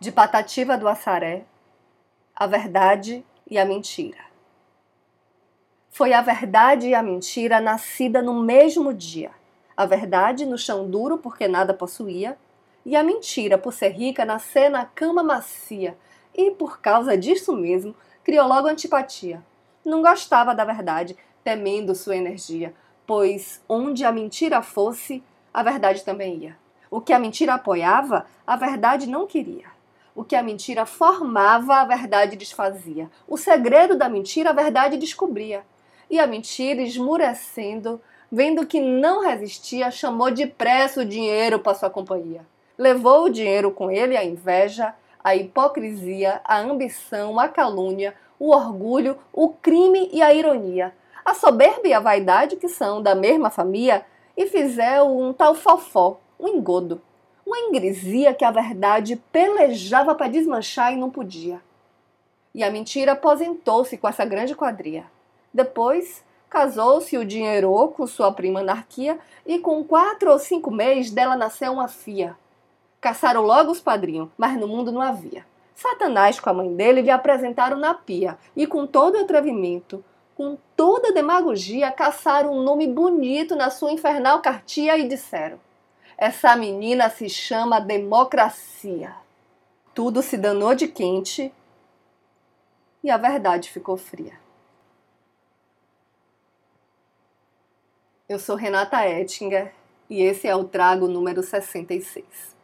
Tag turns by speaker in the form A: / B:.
A: de Patativa do Assaré, a verdade e a mentira. Foi a verdade e a mentira nascida no mesmo dia. A verdade no chão duro porque nada possuía, e a mentira, por ser rica, nascer na cama macia, e por causa disso mesmo, criou logo antipatia. Não gostava da verdade, temendo sua energia, pois onde a mentira fosse, a verdade também ia. O que a mentira apoiava, a verdade não queria. O que a mentira formava, a verdade desfazia. O segredo da mentira, a verdade descobria. E a mentira, esmurecendo, vendo que não resistia, chamou depressa o dinheiro para sua companhia. Levou o dinheiro com ele a inveja, a hipocrisia, a ambição, a calúnia, o orgulho, o crime e a ironia. A soberba e a vaidade, que são da mesma família, e fizeram um tal fofó, um engodo, uma ingresia que a verdade pelejava para desmanchar e não podia. E a mentira aposentou-se com essa grande quadrilha. Depois, casou-se o dinheiro com sua prima anarquia e com quatro ou cinco meses dela nasceu uma fia. Caçaram logo os padrinhos, mas no mundo não havia. Satanás com a mãe dele lhe apresentaram na pia e com todo o atrevimento, com toda a demagogia, caçaram um nome bonito na sua infernal cartia e disseram: Essa menina se chama democracia. Tudo se danou de quente e a verdade ficou fria. Eu sou Renata Ettinger e esse é o Trago número 66.